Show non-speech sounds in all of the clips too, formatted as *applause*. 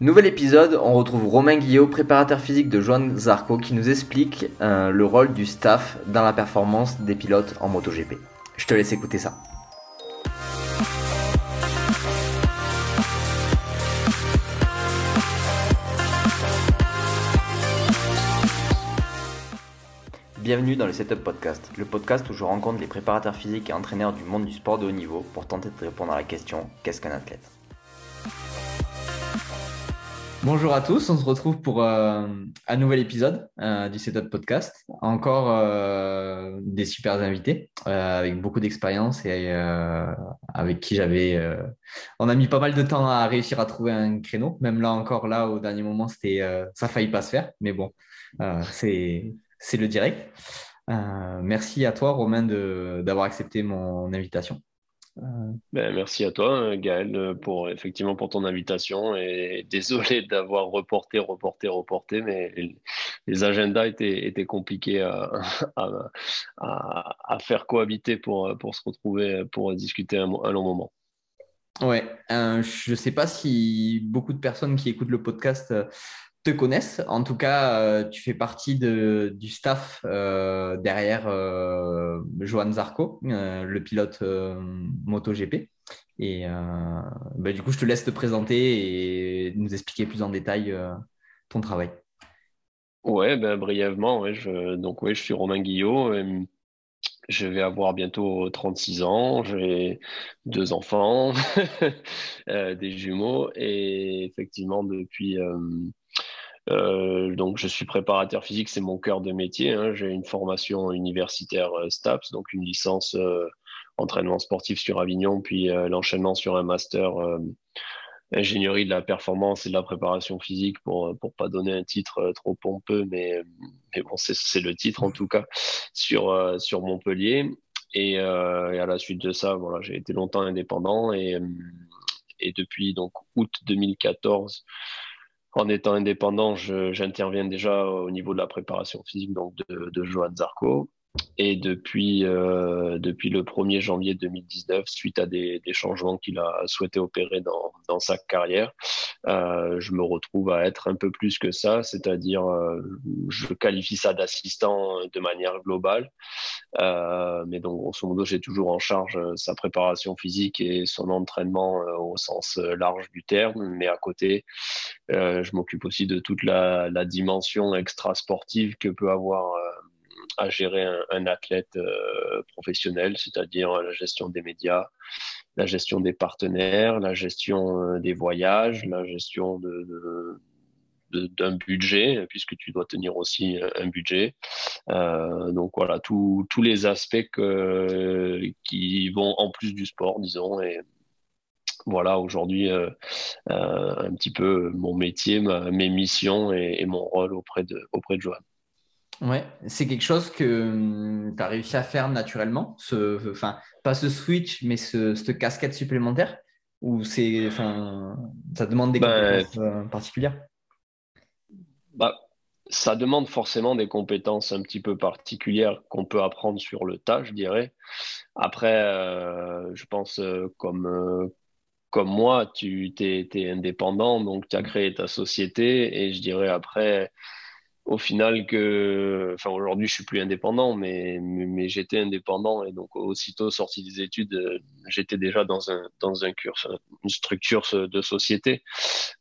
Nouvel épisode, on retrouve Romain Guillot, préparateur physique de Joan Zarco, qui nous explique euh, le rôle du staff dans la performance des pilotes en MotoGP. Je te laisse écouter ça. Bienvenue dans le Setup Podcast, le podcast où je rencontre les préparateurs physiques et entraîneurs du monde du sport de haut niveau pour tenter de répondre à la question qu'est-ce qu'un athlète? Bonjour à tous, on se retrouve pour euh, un nouvel épisode euh, du Setup Podcast. Encore euh, des super invités avec beaucoup d'expérience et avec qui j'avais. on a mis pas mal de temps à réussir à trouver un créneau. Même là encore, là au dernier moment, c'était ça faillit pas se faire, mais bon, c'est c'est le direct. merci à toi, Romain, d'avoir accepté mon invitation. Ben, merci à toi, Gaël, pour effectivement pour ton invitation. Et *laughs* désolé d'avoir reporté, reporté, reporté, mais les, agendas étaient, étaient compliqués à, *laughs* à, faire cohabiter pour, pour se retrouver, pour discuter un, un long moment. Ouais, euh, je ne sais pas si beaucoup de personnes qui écoutent le podcast te connaissent. En tout cas, euh, tu fais partie du staff euh, derrière euh, Johan Zarco, le pilote MotoGP. Et bah, du coup, je te laisse te présenter et nous expliquer plus en détail ton travail. Ouais, ben, brièvement, je, donc ouais, je suis Romain Guillot. Je vais avoir bientôt 36 ans, j'ai deux enfants, *laughs* des jumeaux, et effectivement, depuis, euh, donc, je suis préparateur physique, c'est mon cœur de métier. Hein. J'ai une formation universitaire euh, STAPS, donc une licence euh, entraînement sportif sur Avignon, puis l'enchaînement sur un master ingénierie de la performance et de la préparation physique pour pour pas donner un titre trop pompeux, mais mais bon, c'est le titre en tout cas sur sur Montpellier. Et, et, à la suite de ça, voilà, j'ai été longtemps indépendant et et depuis donc août 2014 en étant indépendant, j'interviens déjà au niveau de la préparation physique donc de, de Johan Zarco. Et depuis, euh, depuis le 1er janvier 2019, suite à des, des changements qu'il a souhaité opérer dans, dans sa carrière, euh, je me retrouve à être un peu plus que ça, c'est-à-dire euh, je qualifie ça d'assistant de manière globale. Euh, mais donc, grosso modo, j'ai toujours en charge euh, sa préparation physique et son entraînement euh, au sens large du terme. Mais à côté, je m'occupe aussi de toute la, la dimension extra-sportive que peut avoir à gérer un, athlète euh, professionnel, c'est-à-dire la gestion des médias, la gestion des partenaires, la gestion euh, des voyages, la gestion d'un budget, puisque tu dois tenir aussi un budget. Euh, donc voilà, tous les aspects qui vont en plus du sport, disons. Et voilà, aujourd'hui, un petit peu mon métier, mes missions et, et, mon rôle auprès de, auprès de Joanne. Ouais, c'est quelque chose que hum, tu as réussi à faire naturellement, ce, enfin, pas ce switch, mais ce, cette casquette supplémentaire, ou c'est, enfin, ça demande des ben, compétences euh, particulières? Bah, Ça demande forcément des compétences un petit peu particulières qu'on peut apprendre sur le tas, je dirais. Après, euh, je pense, euh, comme, comme moi, tu es, indépendant, donc tu as créé ta société, et je dirais après au final que, enfin aujourd'hui je suis plus indépendant, mais, mais, j'étais indépendant et donc aussitôt sorti des études, euh, j'étais déjà dans un dans un cursus, une structure de société.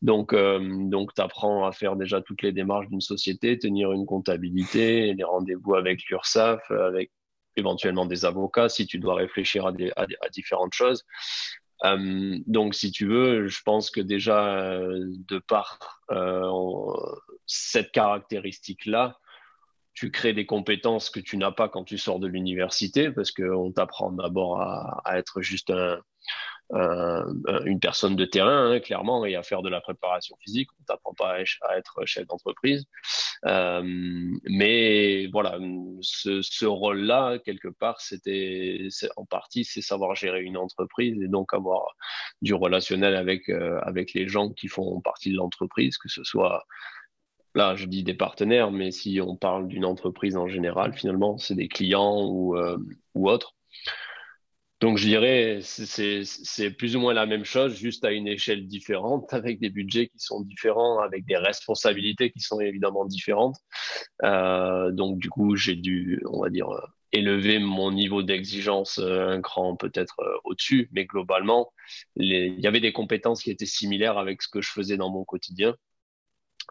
Donc euh, donc tu apprends à faire déjà toutes les démarches d'une société, tenir une comptabilité, les rendez-vous avec l'URSSAF, avec éventuellement des avocats si tu dois réfléchir à, des, à, à différentes choses. Euh, donc, si tu veux, je pense que déjà, euh, de par euh, cette caractéristique-là, tu crées des compétences que tu n'as pas quand tu sors de l'université, parce qu'on t'apprend d'abord à, à, être juste un, une personne de terrain, hein, clairement, et à faire de la préparation physique. On t'apprend pas à, être chef d'entreprise. Euh, mais voilà, ce, ce rôle-là, quelque part, c'était en partie, c'est savoir gérer une entreprise et donc avoir du relationnel avec, euh, avec les gens qui font partie de l'entreprise, que ce soit là, je dis des partenaires, mais si on parle d'une entreprise en général, finalement, c'est des clients ou, euh, ou autres. Donc, je dirais, c'est plus ou moins la même chose, juste à une échelle différente, *laughs* avec des budgets qui sont différents, avec des responsabilités qui sont évidemment différentes. Euh, donc, du coup, j'ai dû, on va dire, élever mon niveau d'exigence euh, un cran peut-être euh, au-dessus, mais globalement, il y avait des compétences qui étaient similaires avec ce que je faisais dans mon quotidien.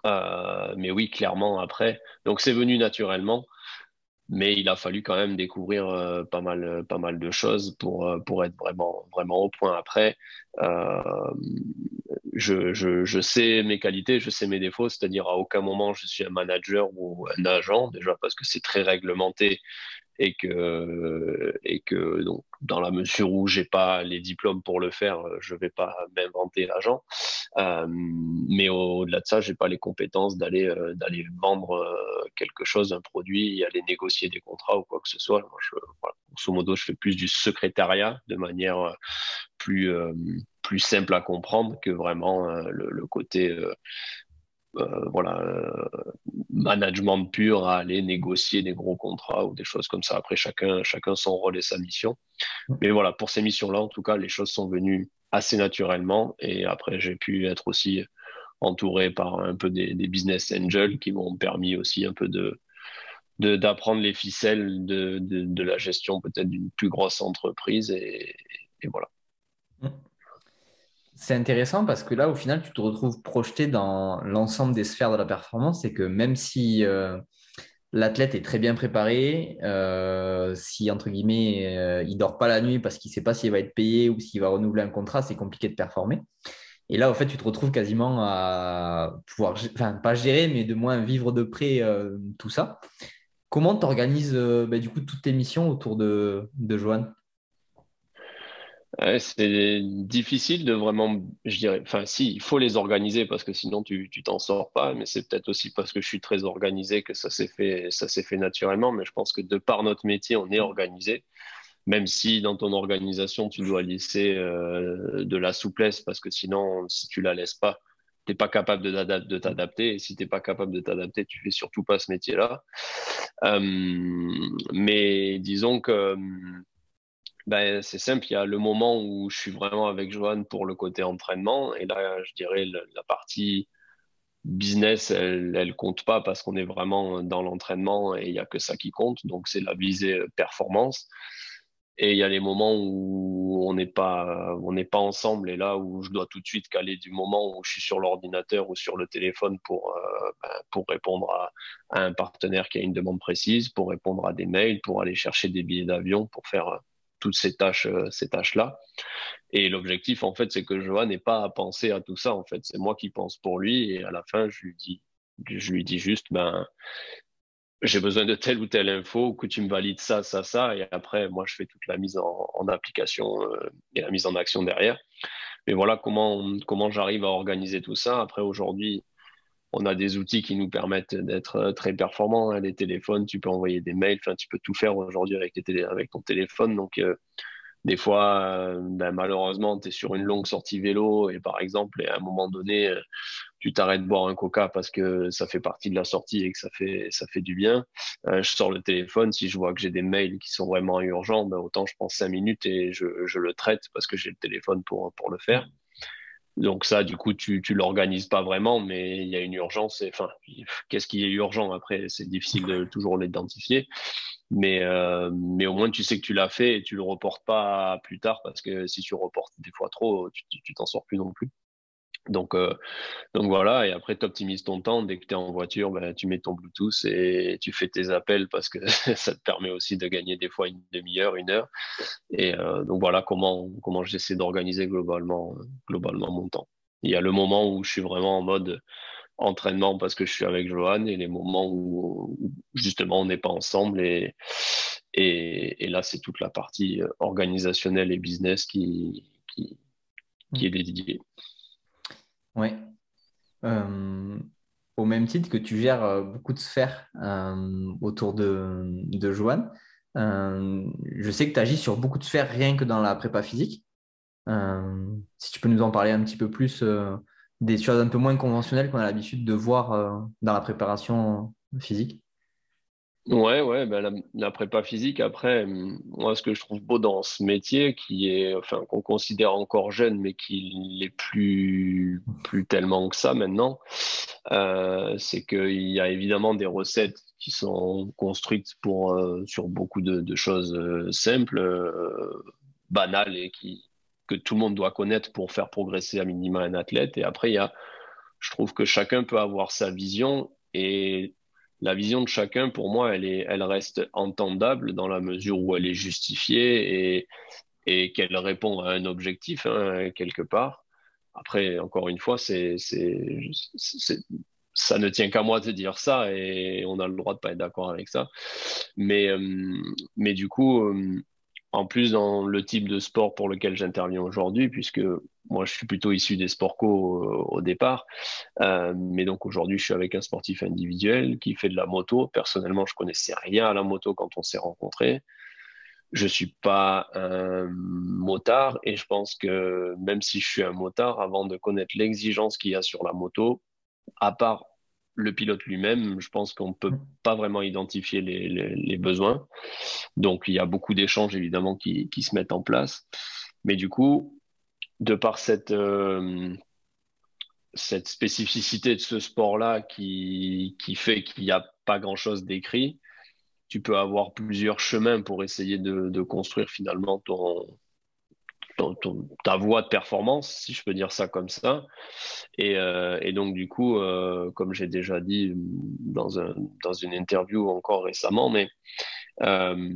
mais oui, clairement, après. Donc, c'est venu naturellement mais il a fallu quand même découvrir euh, pas mal euh, pas mal de choses pour euh, pour être vraiment vraiment au point. Après je, je, je sais mes qualités je sais mes défauts. C'est-à-dire à aucun moment je suis un manager ou un agent déjà parce que c'est très réglementé et que et que donc dans la mesure où j'ai pas les diplômes pour le faire, je vais pas m'inventer l'agent. Euh, mais au-delà de ça, j'ai pas les compétences d'aller euh, d'aller vendre euh, quelque chose, un produit, aller négocier des contrats ou quoi que ce soit. Moi, je, voilà, grosso modo, je fais plus du secrétariat de manière euh, plus plus simple à comprendre que vraiment le, côté euh, voilà, euh, management pur à aller négocier des gros contrats ou des choses comme ça. Après, chacun, chacun son rôle et sa mission. Mais voilà, pour ces missions-là, en tout cas, les choses sont venues assez naturellement. Et après, j'ai pu être aussi entouré par un peu des, business angels qui m'ont permis aussi un peu de d'apprendre les ficelles de, de, la gestion peut-être d'une plus grosse entreprise et, voilà. Mmh. C'est intéressant parce que là, au final, tu te retrouves projeté dans l'ensemble des sphères de la performance et que même si euh, l'athlète est très bien préparé, euh, si, entre guillemets, euh, il dort pas la nuit parce qu'il ne sait pas s'il va être payé ou s'il va renouveler un contrat, c'est compliqué de performer. Et là, au fait, tu te retrouves quasiment à pouvoir, enfin, pas gérer, mais de moins vivre de près tout ça. Comment tu organises bah, du coup toutes tes missions autour de, de Joanne c'est difficile de vraiment, je dirais, enfin si, il faut les organiser parce que sinon tu tu t'en sors pas, mais c'est peut-être aussi parce que je suis très organisé que ça s'est fait ça s'est fait naturellement, mais je pense que de par notre métier, on est organisé, même si dans ton organisation tu dois laisser euh, de la souplesse parce que sinon si tu la laisses pas, t'es pas capable de, t'adapter et si t'es pas capable de t'adapter, tu fais surtout pas ce métier-là. Euh, mais disons que ben, c'est simple, il y a le moment où je suis vraiment avec Joanne pour le côté entraînement, et là, je dirais la partie business, elle, elle compte pas parce qu'on est vraiment dans l'entraînement et il y a que ça qui compte, donc c'est la visée performance. Et il y a les moments où on n'est pas, on n'est pas ensemble et là où je dois tout de suite caler du moment où je suis sur l'ordinateur ou sur le téléphone pour, euh, ben, pour répondre à, à, un partenaire qui a une demande précise, pour répondre à des mails, pour aller chercher des billets d'avion, pour faire toutes ces tâches, euh, ces tâches-là. Et l'objectif, en fait, c'est que Johan n'ait pas à penser à tout ça. En fait, c'est moi qui pense pour lui. Et à la fin, je lui dis, je lui dis juste, ben, j'ai besoin de telle ou telle info, que tu me valides ça, ça, ça. Et après, moi, je fais toute la mise en, application euh, et la mise en action derrière. Mais voilà comment, comment j'arrive à organiser tout ça. Après, aujourd'hui, on a des outils qui nous permettent d'être euh, très performants. Hein. Les téléphones, tu peux envoyer des mails, tu peux tout faire aujourd'hui avec, ton téléphone. Donc, euh, des fois, euh, ben, malheureusement, tu es sur une longue sortie vélo et par exemple, à un moment donné, tu t'arrêtes de boire un coca parce que ça fait partie de la sortie et que ça fait, du bien. je sors le téléphone. Si je vois que j'ai des mails qui sont vraiment urgents, ben, autant je prends cinq minutes et je, le traite parce que j'ai le téléphone pour le faire. Donc ça, du coup, tu tu l'organises pas vraiment, mais il y a une urgence. Et, enfin, qu'est-ce qui est urgent après? C'est difficile de toujours l'identifier, mais euh, mais au moins tu sais que tu l'as fait et tu le reportes pas plus tard parce que si tu reportes des fois trop, tu t'en sors plus non plus. Donc, euh, donc voilà, et après tu optimises ton temps. Dès que tu es en voiture, ben, tu mets ton Bluetooth et tu fais tes appels parce que *laughs* ça te permet aussi de gagner des fois une demi-heure, une heure. Et euh, donc voilà comment, comment j'essaie d'organiser globalement, globalement mon temps. Il y a le moment où je suis vraiment en mode entraînement parce que je suis avec Johan et les moments où, justement on n'est pas ensemble et, et, et là c'est toute la partie organisationnelle et business qui, qui, qui est dédiée. Oui. Euh, au même titre que tu gères euh, beaucoup de sphères euh, autour de, de Joanne, je sais que tu agis sur beaucoup de sphères rien que dans la prépa physique. si tu peux nous en parler un petit peu plus des choses un peu moins conventionnelles qu'on a l'habitude de voir dans la préparation physique. Ouais, ouais, ben la, prépa physique, après, moi, ce que je trouve beau dans ce métier, qui est, enfin, qu'on considère encore jeune, mais qui n'est plus, plus tellement que ça maintenant, euh, c'est qu'il y a évidemment des recettes qui sont construites pour, euh, sur beaucoup de, choses euh, simples, banales et qui, que tout le monde doit connaître pour faire progresser à minima un athlète. Et après, il y a, je trouve que chacun peut avoir sa vision et la vision de chacun, pour moi, elle, est, elle reste entendable dans la mesure où elle est justifiée et, qu'elle répond à un objectif, hein, quelque part. Après, encore une fois, ça ne tient qu'à moi de dire ça et on a le droit de pas être d'accord avec ça. Mais, euh, mais du coup, euh, en plus, dans le type de sport pour lequel j'interviens aujourd'hui, puisque moi, je suis plutôt issu des sports co euh, au départ, euh, mais donc aujourd'hui, je suis avec un sportif individuel qui fait de la moto. Personnellement, je connaissais rien à la moto quand on s'est rencontrés. Je suis pas un motard et je pense que même si je suis un motard, avant de connaître l'exigence qu'il y a sur la moto, à part le pilote lui-même, je pense qu'on ne peut mm. pas vraiment identifier les, besoins. Donc, il y a beaucoup d'échanges, évidemment, qui, se mettent en place. Mais du coup, de par cette, euh, cette spécificité de ce sport-là qui, qui fait qu'il n'y a pas grand-chose d'écrit, tu peux avoir plusieurs chemins pour essayer de, de construire finalement ton, ta voie de performance, si je peux dire ça comme ça. Et, euh, donc, du coup, euh, comme j'ai déjà dit dans, un, dans une interview encore récemment, mais, euh,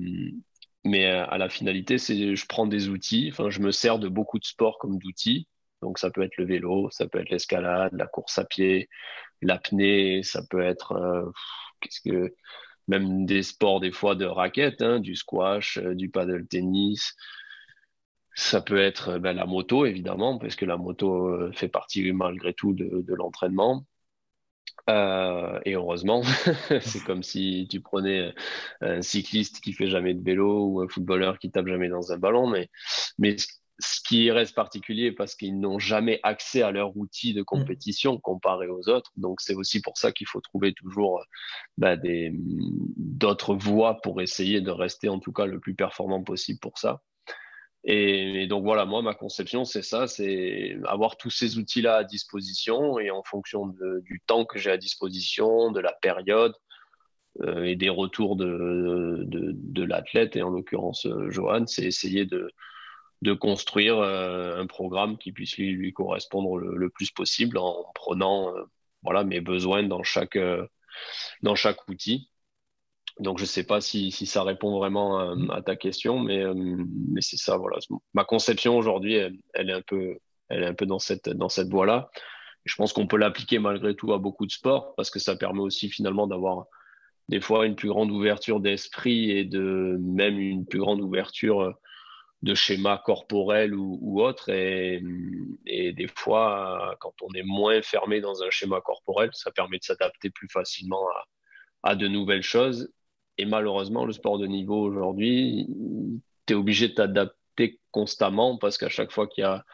à la finalité, c'est je prends des outils, enfin, je me sers de beaucoup de sports comme d'outils. Donc, ça peut être le vélo, ça peut être l'escalade, la course à pied, l'apnée, ça peut être même des sports des fois de raquettes, hein, du squash, du paddle tennis, ça peut être ben, la moto, évidemment, parce que la moto euh, fait partie malgré tout de, de l'entraînement. Euh, et heureusement, *laughs* c'est comme si tu prenais un cycliste qui fait jamais de vélo ou un footballeur qui tape jamais dans un ballon. Mais, mais ce qui reste particulier parce qu'ils n'ont jamais accès à leur outil de compétition comparé aux autres. Donc c'est aussi pour ça qu'il faut trouver toujours ben, d'autres voies pour essayer de rester en tout cas le plus performant possible pour ça. Et, donc voilà, moi, ma conception, c'est ça, c'est avoir tous ces outils-là à disposition et en fonction du temps que j'ai à disposition, de la période euh, et des retours de, de, l'athlète, et en l'occurrence euh, Johan, c'est essayer de, construire euh, un programme qui puisse lui, lui correspondre le, plus possible en prenant voilà, mes besoins dans chaque, dans chaque outil. Donc, je ne sais pas si, si, ça répond vraiment à, ta question, mais, euh, mais c'est ça. Voilà. Ma conception aujourd'hui, elle, est un peu, elle est un peu dans cette, dans cette voie-là. Je pense qu'on peut l'appliquer malgré tout à beaucoup de sports parce que ça permet aussi finalement d'avoir des fois une plus grande ouverture d'esprit et de même une plus grande ouverture de schéma corporel ou, ou autre. Et, et, des fois, quand on est moins fermé dans un schéma corporel, ça permet de s'adapter plus facilement à, à de nouvelles choses et malheureusement, le sport de niveau aujourd'hui, tu es obligé de t'adapter constamment parce qu'à chaque fois qu'il y a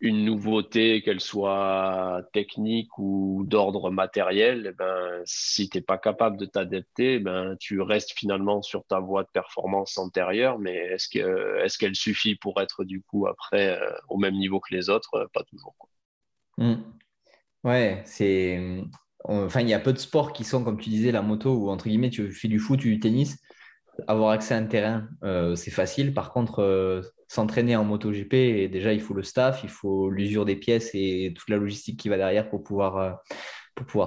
une nouveauté, qu'elle soit technique ou d'ordre matériel, eh ben, si tu n'es pas capable de t'adapter, eh ben, tu restes finalement sur ta voie de performance antérieure, mais est-ce qu'elle est qu'elle suffit pour être du coup après euh, au même niveau que les autres? Pas toujours. Quoi. Mmh. Ouais, c'est Enfin, il y a peu de sports qui sont, comme tu disais, la moto, ou entre guillemets, tu fais du foot, du tennis. Avoir accès à un terrain, euh, c'est facile. Par contre, euh, s'entraîner en moto GP, déjà, il faut le staff, il faut l'usure des pièces et toute la logistique qui va derrière pour pouvoir, euh,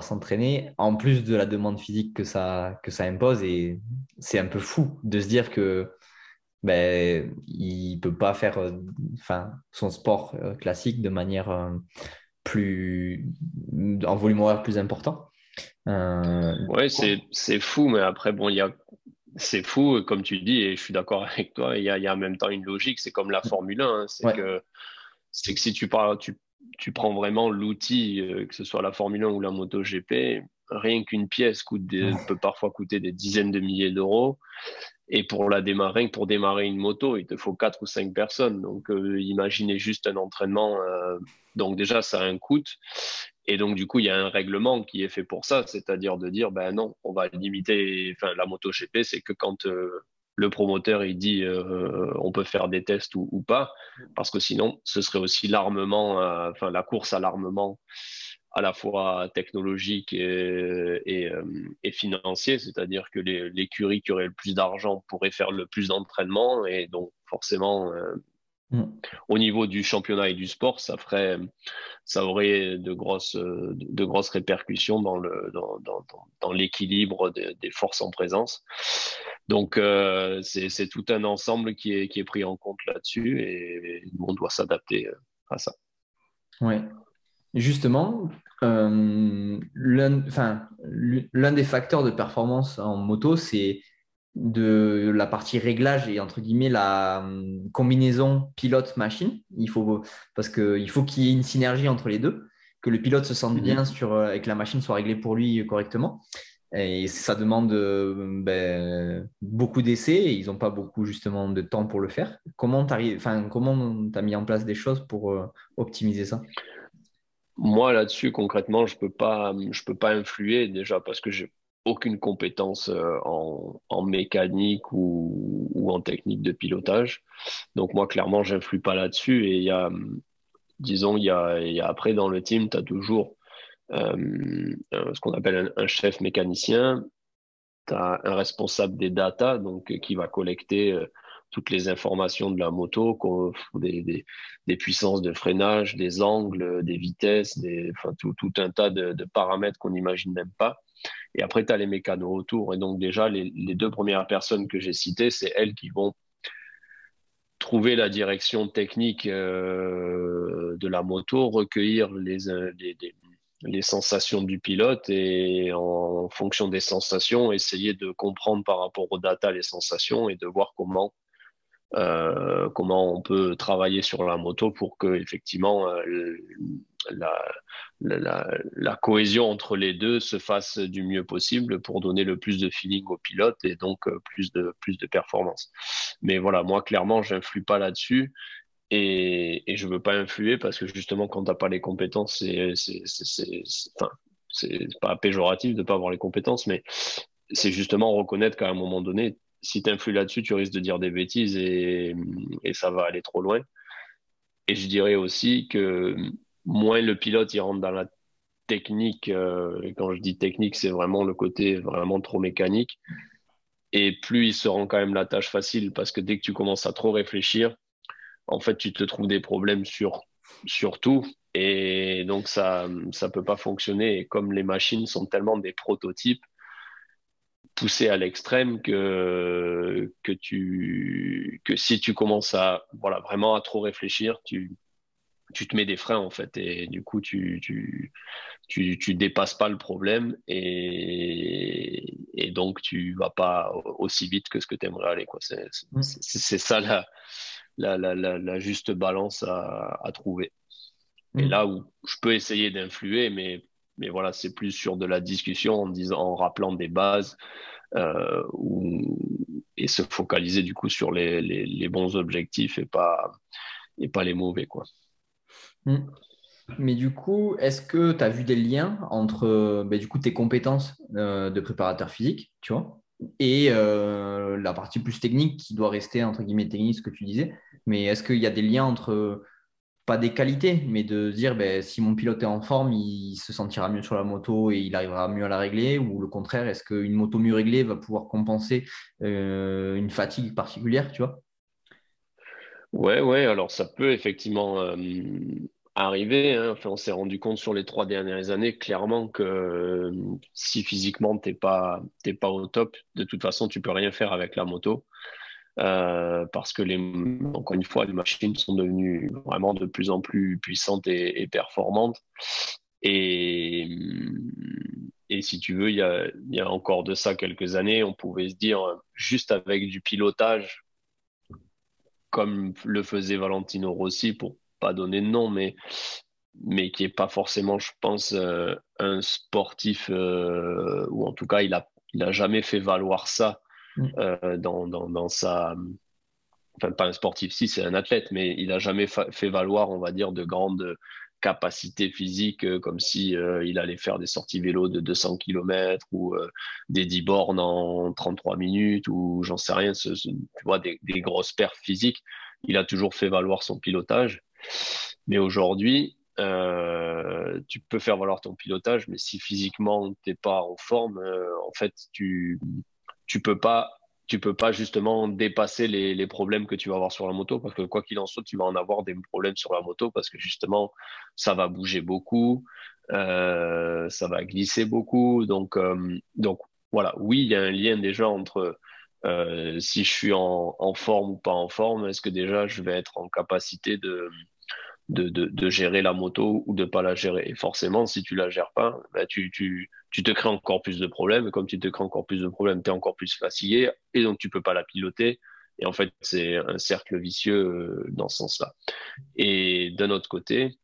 s'entraîner, en plus de la demande physique que ça, que ça impose. Et c'est un peu fou de se dire que ben, il ne peut pas faire son sport classique de manière plus en volume horaire plus important. Euh, ouais, c'est fou, mais après, bon, il y a c'est fou, comme tu dis, et je suis d'accord avec toi, il y, a, y a en même temps une logique, c'est comme la Formule 1, hein, c'est que, que si tu, parles, tu, tu prends vraiment l'outil, euh, que ce soit la Formule 1 ou la MotoGP, rien qu'une pièce coûte peut parfois coûter des dizaines de milliers d'euros. Et pour la démarrer, pour démarrer une moto, il te faut quatre ou cinq personnes. Donc, euh, imaginez juste un entraînement. Euh, donc déjà, ça a un coût. Et donc, du coup, il y a un règlement qui est fait pour ça, c'est-à-dire de dire, ben non, on va limiter, enfin, la moto GP, c'est que quand le promoteur il dit euh, on peut faire des tests ou, pas, parce que sinon ce serait aussi l'armement, euh, enfin la course à l'armement à la fois technologique et, et, euh, financier, c'est-à-dire que l'écurie qui aurait le plus d'argent pourrait faire le plus d'entraînement et donc forcément Mm. Au niveau du championnat et du sport, ça ferait, ça aurait de grosses, de grosses répercussions dans le, dans, dans, dans l'équilibre des forces en présence. Donc, euh, c'est tout un ensemble qui est, qui est pris en compte là-dessus et, on doit s'adapter euh, à ça. Oui. Justement, euh, l'un des facteurs de performance en moto, c'est de la partie réglage et entre guillemets la hum, combinaison pilote-machine. Il faut, parce qu'il faut qu'il y ait une synergie entre les deux, que le pilote se sente mhm. bien sur, euh, et que la machine soit réglée pour lui correctement. Et ça demande euh, ben, beaucoup d'essais et ils n'ont pas beaucoup justement de temps pour le faire. Comment tu as mis en place des choses pour euh, optimiser ça? Moi, là-dessus, concrètement, je ne peux, pas, peux pas influer déjà parce que je aucune compétence euh, en, mécanique ou, en technique de pilotage. Donc moi, clairement, j'influe pas là-dessus. Et il y a, disons, il y a, après dans le team, tu as toujours euh, ce qu'on appelle un, chef mécanicien, tu as un responsable des data, donc qui va collecter euh, toutes les informations de la moto, des, puissances de freinage, des angles, des vitesses, enfin, tout, un tas de, paramètres qu'on n'imagine même pas. Et après, tu as les mécanos autour. Et donc, déjà, les, deux premières personnes que j'ai citées, c'est elles qui vont trouver la direction technique euh, de la moto, recueillir les, les, les, sensations du pilote et en fonction des sensations, essayer de comprendre par rapport aux data les sensations et de voir comment euh, comment on peut travailler sur la moto pour que effectivement euh, la, cohésion entre les deux se fasse du mieux possible pour donner le plus de feeling au pilote et donc euh, plus de plus de performance. Mais voilà, moi clairement, j'influe pas là-dessus. Et, et je veux pas influer parce que justement, quand t'as pas les compétences, c'est c'est pas péjoratif de pas avoir les compétences, mais c'est justement reconnaître qu'à un moment donné, si tu influes là-dessus, tu risques de dire des bêtises et, ça va aller trop loin. Et je dirais aussi que moins le pilote il rentre dans la technique, euh, et quand je dis technique, c'est vraiment le côté vraiment trop mécanique, et plus il se rend quand même la tâche facile parce que dès que tu commences à trop réfléchir, en fait, tu te trouves des problèmes sur, sur tout. Et donc, ça ne peut pas fonctionner. Et comme les machines sont tellement des prototypes, poussé à l'extrême que, que, tu, que si tu commences à voilà, vraiment à trop réfléchir, tu, tu te mets des freins en fait et du coup tu, tu, tu, tu dépasses pas le problème et, et donc tu vas pas aussi vite que ce que tu aimerais aller. Quoi. C'est, c'est, ça la, la, la, la, juste balance à, à trouver. Et mm. là où je peux essayer d'influer, mais mais voilà, c'est plus sur de la discussion en, disant, en rappelant des bases euh, et se focaliser du coup sur les, bons objectifs et pas, et pas les mauvais. Quoi. Hmm. Mais du coup, est-ce que tu as vu des liens entre bah, du coup, tes compétences euh, de préparateur physique, tu vois, et euh, la partie plus technique qui doit rester entre guillemets technique, ce que tu disais. Mais est-ce qu'il y a des liens entre des qualités, mais de dire ben, si mon pilote est en forme, il se sentira mieux sur la moto et il arrivera mieux à la régler, ou le contraire, est-ce qu'une moto mieux réglée va pouvoir compenser euh, une fatigue particulière, tu vois? Ouais, ouais, alors ça peut effectivement euh, arriver. Hein. Enfin, on s'est rendu compte sur les trois dernières années clairement que euh, si physiquement tu n'es pas, pas au top, de toute façon, tu peux rien faire avec la moto. Euh, parce que les, encore une fois, les machines sont devenues vraiment de plus en plus puissantes et, performantes. Et, et, si tu veux, il y, a, il y, a, encore de ça quelques années, on pouvait se dire juste avec du pilotage, comme le faisait Valentino Rossi, pour pas donner de nom, mais, mais qui est pas forcément, je pense, euh, un sportif, euh, ou en tout cas, il a, il a jamais fait valoir ça. Euh, dans, dans, dans, sa. Enfin, pas un sportif, si, c'est un athlète, mais il n'a jamais fait valoir, on va dire, de grandes capacité physique euh, comme si euh, il allait faire des sorties vélo de 200 km ou des 10 bornes en 33 minutes ou j'en sais rien, tu vois, des, des, grosses perfs physiques. Il a toujours fait valoir son pilotage. Mais aujourd'hui, tu peux faire valoir ton pilotage, mais si physiquement tu n'es pas en forme, en fait, tu tu peux pas tu peux pas justement dépasser les, problèmes que tu vas avoir sur la moto parce que quoi qu'il en soit, tu vas en avoir des problèmes sur la moto parce que justement, ça va bouger beaucoup, euh, ça va glisser beaucoup. Donc, euh, donc voilà, oui, il y a un lien déjà entre euh, si je suis en, forme ou pas en forme, est-ce que déjà je vais être en capacité de, de, gérer la moto ou de pas la gérer. Et forcément, si tu la gères pas, bah, tu, te crées encore plus de problèmes. Et comme tu te crées encore plus de problèmes, tu es encore plus fatigué et donc tu peux pas la piloter. Et en fait, c'est un cercle vicieux euh, dans ce sens-là. Et d'un autre côté,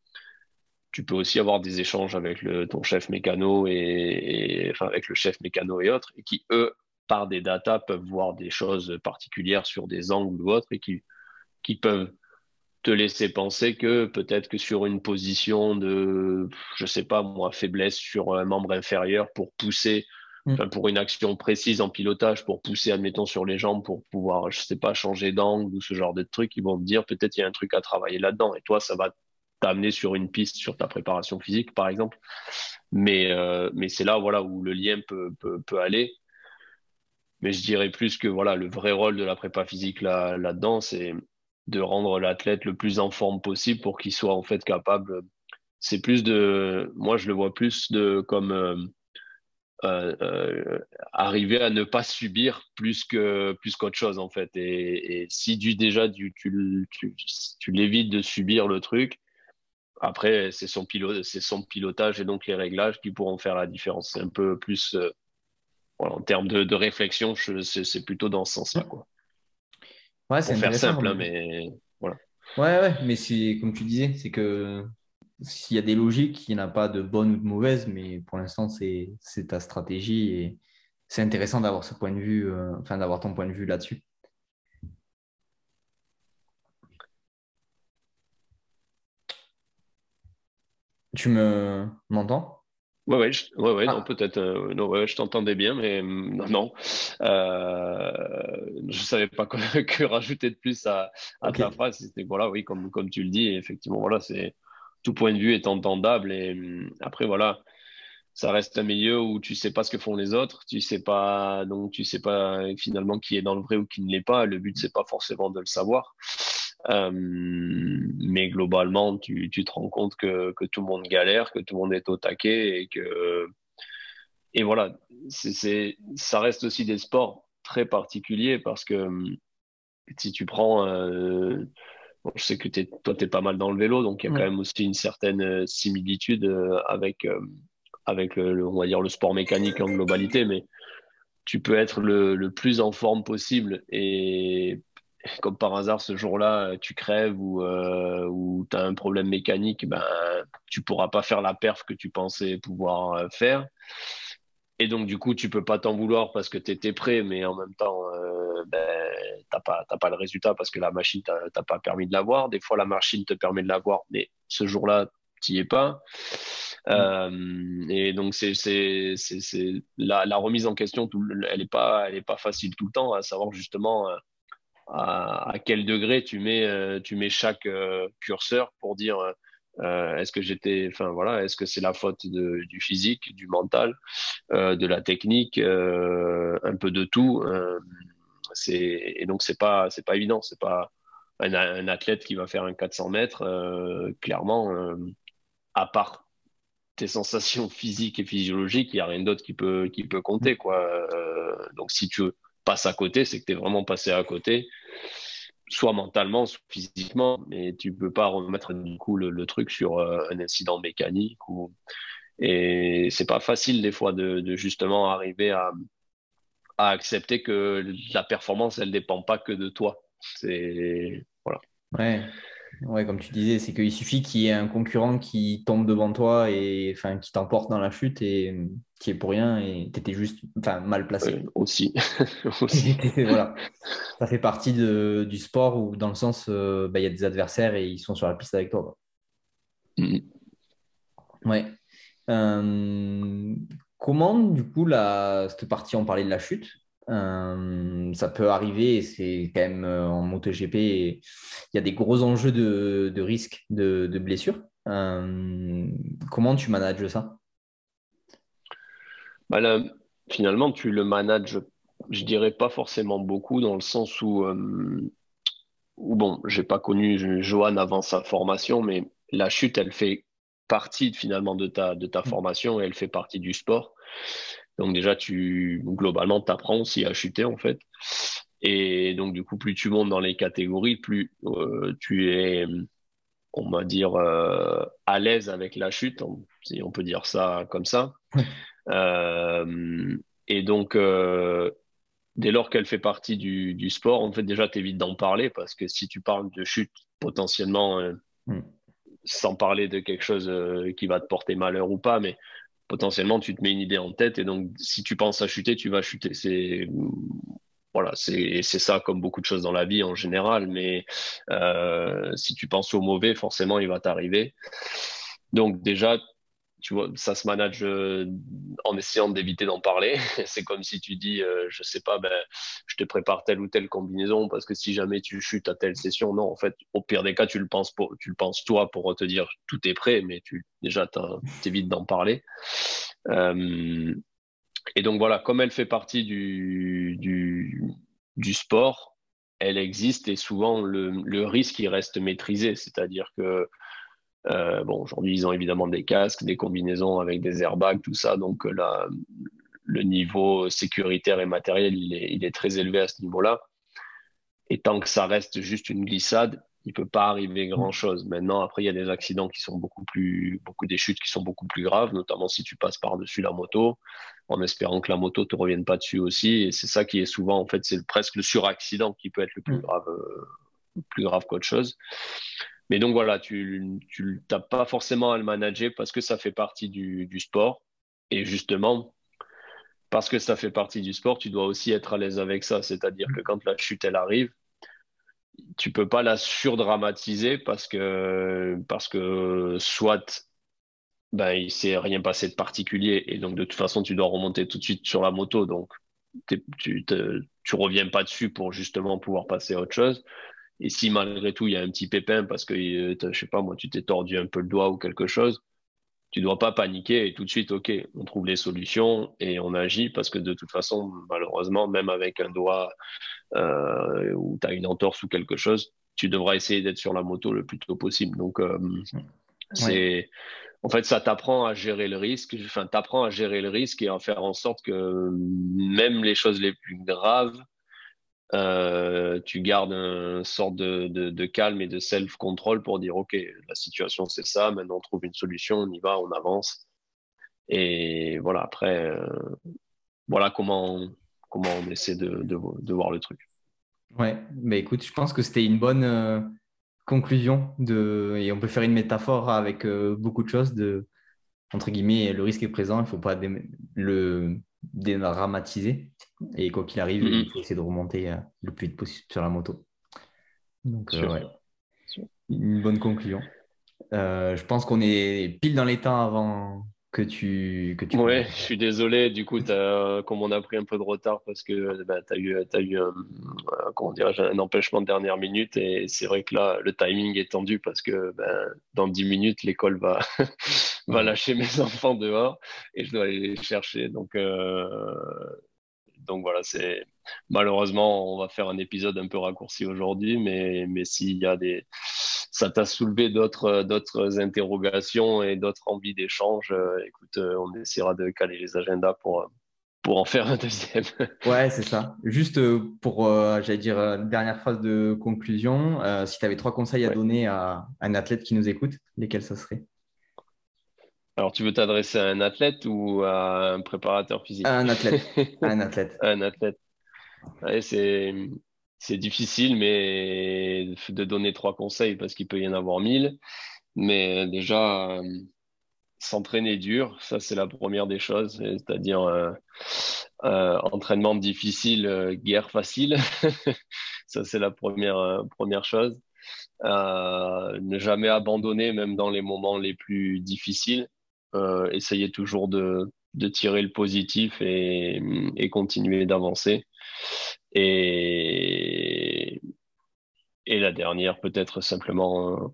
tu peux aussi avoir des échanges avec le, ton chef mécano et, avec le chef mécano et autres, et qui eux, par des datas, peuvent voir des choses particulières sur des angles ou autres et qui peuvent te laisser penser que peut-être que sur une position de, je sais pas moi, faiblesse sur un membre inférieur pour pousser, mm. pour une action précise en pilotage, pour pousser, admettons, sur les jambes pour pouvoir, je sais pas, changer d'angle ou ce genre de trucs, ils vont te dire peut-être il y a un truc à travailler là-dedans. Et toi, ça va t'amener sur une piste sur ta préparation physique, par exemple. Mais, euh, mais c'est là, voilà, où le lien peut, peut, peut aller. Mais je dirais plus que voilà, le vrai rôle de la prépa physique là, là-dedans, c'est de rendre l'athlète le plus en forme possible pour qu'il soit en fait capable. C'est plus de, moi je le vois plus de comme euh, euh, euh, arriver à ne pas subir plus que plus qu'autre chose en fait. Et, si du déjà tu, tu, tu, l'évites de subir le truc, après c'est son pilote, c'est son pilotage et donc les réglages qui pourront faire la différence. C'est un peu plus en termes de, de réflexion, c'est plutôt dans ce sens-là quoi. Ouais, c'est faire simple, hein, mais voilà. Ouais, ouais, mais c'est comme tu disais, c'est que s'il y a des logiques, il n'y en a pas de bonnes ou de mauvaises, mais pour l'instant, c'est ta stratégie et c'est intéressant d'avoir ce point de vue, euh, enfin d'avoir ton point de vue là-dessus. Tu me m'entends? Ouais, ouais, je, ouais, ouais, non, ah. peut-être, euh, non, ouais, je t'entendais bien, mais mm, non, euh, je savais pas que, *laughs* que, rajouter de plus à, à ta phrase. C'était voilà, oui, comme comme tu le dis, effectivement, voilà, c'est tout point de vue est entendable et mm, après voilà, ça reste un milieu où tu sais pas ce que font les autres, tu sais pas, donc tu sais pas finalement qui est dans le vrai ou qui ne l'est pas. Le but c'est pas forcément de le savoir. Euh, mais globalement, tu, tu, te rends compte que, que, tout le monde galère, que tout le monde est au taquet et que et voilà, c'est ça reste aussi des sports très particuliers parce que si tu prends, euh, je sais que es, toi tu es pas mal dans le vélo, donc il y a quand même aussi une certaine similitude euh, avec avec le, on va dire le sport mécanique en globalité, mais tu peux être le, le plus en forme possible et comme par hasard, ce jour-là, euh, tu crèves ou, euh, tu as un problème mécanique, ben, tu pourras pas faire la perf que tu pensais pouvoir euh, faire. Et donc, du coup, tu peux pas t'en vouloir parce que tu étais prêt, mais en même temps, ben, tu n'as pas, pas, le résultat parce que la machine t'a pas permis de l'avoir. Des fois, la machine te permet de l'avoir, mais ce jour-là, tu n'y es pas. Mm. et donc, c'est la, la, remise en question, elle n'est pas, elle pas facile tout le temps, à savoir justement à, quel degré tu mets, euh, chaque euh, curseur pour dire euh, est-ce que j'étais, enfin voilà, est-ce que c'est la faute du physique, du mental, de la technique, un peu de tout. et donc c'est pas c'est pas évident, c'est pas un, athlète qui va faire un 400 mètres, clairement, à part tes sensations *laughs* physiques et physiologiques, il n'y a rien d'autre qui peut, qui peut compter. Quoi. donc, si tu passe à côté, c'est que tu es vraiment passé à côté, soit mentalement, soit physiquement, mais tu peux pas remettre du coup le, truc sur euh, un incident mécanique. Ou... Et c'est pas facile des fois de, justement arriver à, à, accepter que la performance, elle dépend pas que de toi. C'est voilà. Ouais. Ouais, comme tu disais, c'est qu'il suffit qu'il y ait un concurrent qui tombe devant toi et enfin qui t'emporte dans la chute et qui est pour rien et tu étais juste enfin, mal placé. aussi. *laughs* *laughs* voilà. Ça fait partie de, du sport où, dans le sens, euh, bah, il y a des adversaires et ils sont sur la piste avec toi. Mm. Ouais. comment, du coup, la, cette partie, on parlait de la chute, ça peut arriver, c'est quand même en MotoGP, il y a des gros enjeux de, de risque de, de blessure. comment tu manages ça? Bah Finalement, tu le manages, je dirais pas forcément beaucoup, dans le sens où, euh, où bon, j'ai pas connu Johan avant sa formation, mais la chute, elle fait partie finalement de ta, de ta mm. formation et elle fait partie du sport. Donc déjà, tu globalement, tu apprends aussi à chuter en fait. Et donc du coup, plus tu montes dans les catégories, plus euh, tu es, on va dire, euh, à l'aise avec la chute, si on peut dire ça comme ça. Euh, et donc, dès lors qu'elle fait partie du, du, sport, en fait, déjà, tu évites d'en parler parce que si tu parles de chute potentiellement, mm. sans parler de quelque chose qui va te porter malheur ou pas, mais potentiellement, tu te mets une idée en tête et donc, si tu penses à chuter, tu vas chuter. C'est voilà, c'est ça comme beaucoup de choses dans la vie en général, mais euh, si tu penses au mauvais, forcément, il va t'arriver. Donc déjà, tu vois, ça se manage euh, en essayant d'éviter d'en parler. *laughs* c'est comme si tu dis, euh, je sais pas, ben, je te prépare telle ou telle combinaison parce que si jamais tu chutes à telle session, non, en fait, au pire des cas, tu le penses, tu le penses toi pour te dire tout est prêt, mais tu déjà t'évites d'en parler. Euh, et donc voilà, comme elle fait partie du, du, du sport, elle existe et souvent le, le risque il reste maîtrisé, c'est-à-dire que euh, bon, aujourd'hui, ils ont évidemment des casques, des combinaisons avec des airbags, tout ça. Donc, euh, le niveau sécuritaire et matériel, il est, très élevé à ce niveau-là. Et tant que ça reste juste une glissade, il peut pas arriver grand-chose. Maintenant, après, il y a des accidents qui sont beaucoup plus, beaucoup des chutes qui sont beaucoup plus graves, notamment si tu passes par-dessus la moto, en espérant que la moto te revienne pas dessus aussi. Et c'est ça qui est souvent, en fait, c'est presque le suraccident qui peut être le plus mm. grave, euh, plus grave qu'autre chose. Mais donc voilà, tu n'as pas forcément à le manager parce que ça fait partie du, sport. Et justement, parce que ça fait partie du sport, tu dois aussi être à l'aise avec ça. C'est-à-dire que quand la chute, elle arrive, tu peux pas la surdramatiser parce que, parce que soit ben, il s'est rien passé de particulier et donc de toute façon, tu dois remonter tout de suite sur la moto. Donc, tu, tu reviens pas dessus pour justement pouvoir passer à autre chose. Et si malgré tout il y a un petit pépin parce que, euh, je sais pas moi, tu t'es tordu un peu le doigt ou quelque chose, tu dois pas paniquer et tout de suite, ok, on trouve les solutions et on agit parce que de toute façon, malheureusement, même avec un doigt euh, ou tu as une entorse ou quelque chose, tu devras essayer d'être sur la moto le plus tôt possible. Donc, euh, c'est. En fait, ça t'apprend à gérer le risque. Enfin, t'apprends à gérer le risque et à faire en sorte que même les choses les plus graves, euh, tu gardes une sorte de, calme et de self-control pour dire ok la situation c'est ça maintenant on trouve une solution on y va on avance. Et voilà après euh, voilà comment comment on essaie de, voir le truc. Ouais mais écoute je pense que c'était une bonne euh, conclusion de et on peut faire une métaphore avec beaucoup de choses de entre guillemets le risque est présent il faut pas le dédramatiser. Et quoi qu'il arrive, il faut essayer de remonter euh, le plus vite possible sur la moto. Donc, euh, ouais. Une bonne conclusion. Euh, je pense qu'on est pile dans les temps avant que tu. Que tu ouais, je suis désolé. Du coup, as, comme on a pris un peu de retard parce que bah, tu as eu, as eu un, comment un empêchement de dernière minute. Et c'est vrai que là, le timing est tendu parce que ben, dans 10 minutes, l'école va, *laughs* va lâcher mes *laughs* enfants dehors et je dois aller les chercher. Donc, euh, donc voilà, c'est malheureusement, on va faire un épisode un peu raccourci aujourd'hui, mais, mais s'il y a des, ça t'a soulevé d'autres, d'autres interrogations et d'autres envies d'échange, euh, écoute, euh, on essaiera de caler les agendas pour, pour en faire un deuxième. *laughs* ouais, c'est ça. Juste pour, j'allais dire, une dernière phrase de conclusion, si tu avais trois conseils à donner à un athlète qui nous écoute, lesquels ça serait? Alors, tu veux t'adresser à un athlète ou à un préparateur physique? *laughs* Un athlète. un athlète. un athlète. c'est, c'est difficile, mais de donner trois conseils parce qu'il peut y en avoir mille. Mais déjà, euh, s'entraîner dur, ça c'est la première des choses, c'est-à-dire euh, euh, entraînement difficile, guerre facile. *laughs* ça c'est la première, première chose. ne jamais abandonner, même dans les moments les plus difficiles essayer toujours de, de, tirer le positif et, et continuer d'avancer. Et, et la dernière, peut-être simplement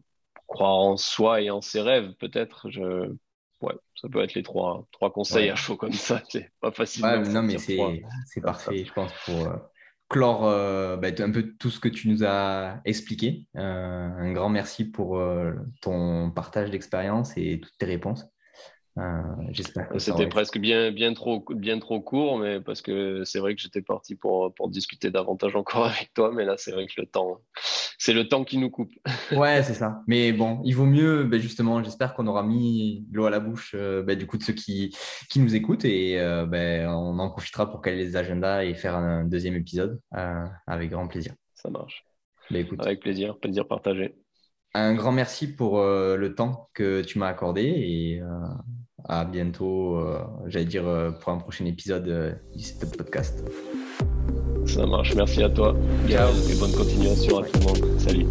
croire en soi et en ses rêves, peut-être. Je... Ouais, ça peut être les trois, trois conseils à chaud comme ça. C'est pas facile. non, mais c'est parfait, je pense, pour euh, clore euh, bah, un peu tout ce que tu nous as expliqué. Euh, un grand merci pour ton partage d'expérience et toutes tes réponses. Euh, C'était presque bien, bien, trop, bien trop court, mais parce que c'est vrai que j'étais parti pour, pour discuter davantage encore *laughs* avec toi, mais là, c'est vrai que le temps, c'est le temps qui nous coupe. *laughs* ouais, c'est ça. Mais bon, il vaut mieux, ben justement, j'espère qu'on aura mis l'eau à la bouche euh, ben du coup de ceux qui, qui nous écoutent et euh, ben, on en profitera pour caler les agendas et faire un deuxième épisode avec grand plaisir. Ça marche. Ben, écoute. Avec plaisir, plaisir partagé. Un grand merci pour le temps que tu m'as accordé et à bientôt, euh, j'allais dire, euh, pour un prochain épisode euh, du Setup Podcast. Ça marche, merci à toi. Ciao. Et bonne continuation à tout le monde. Salut.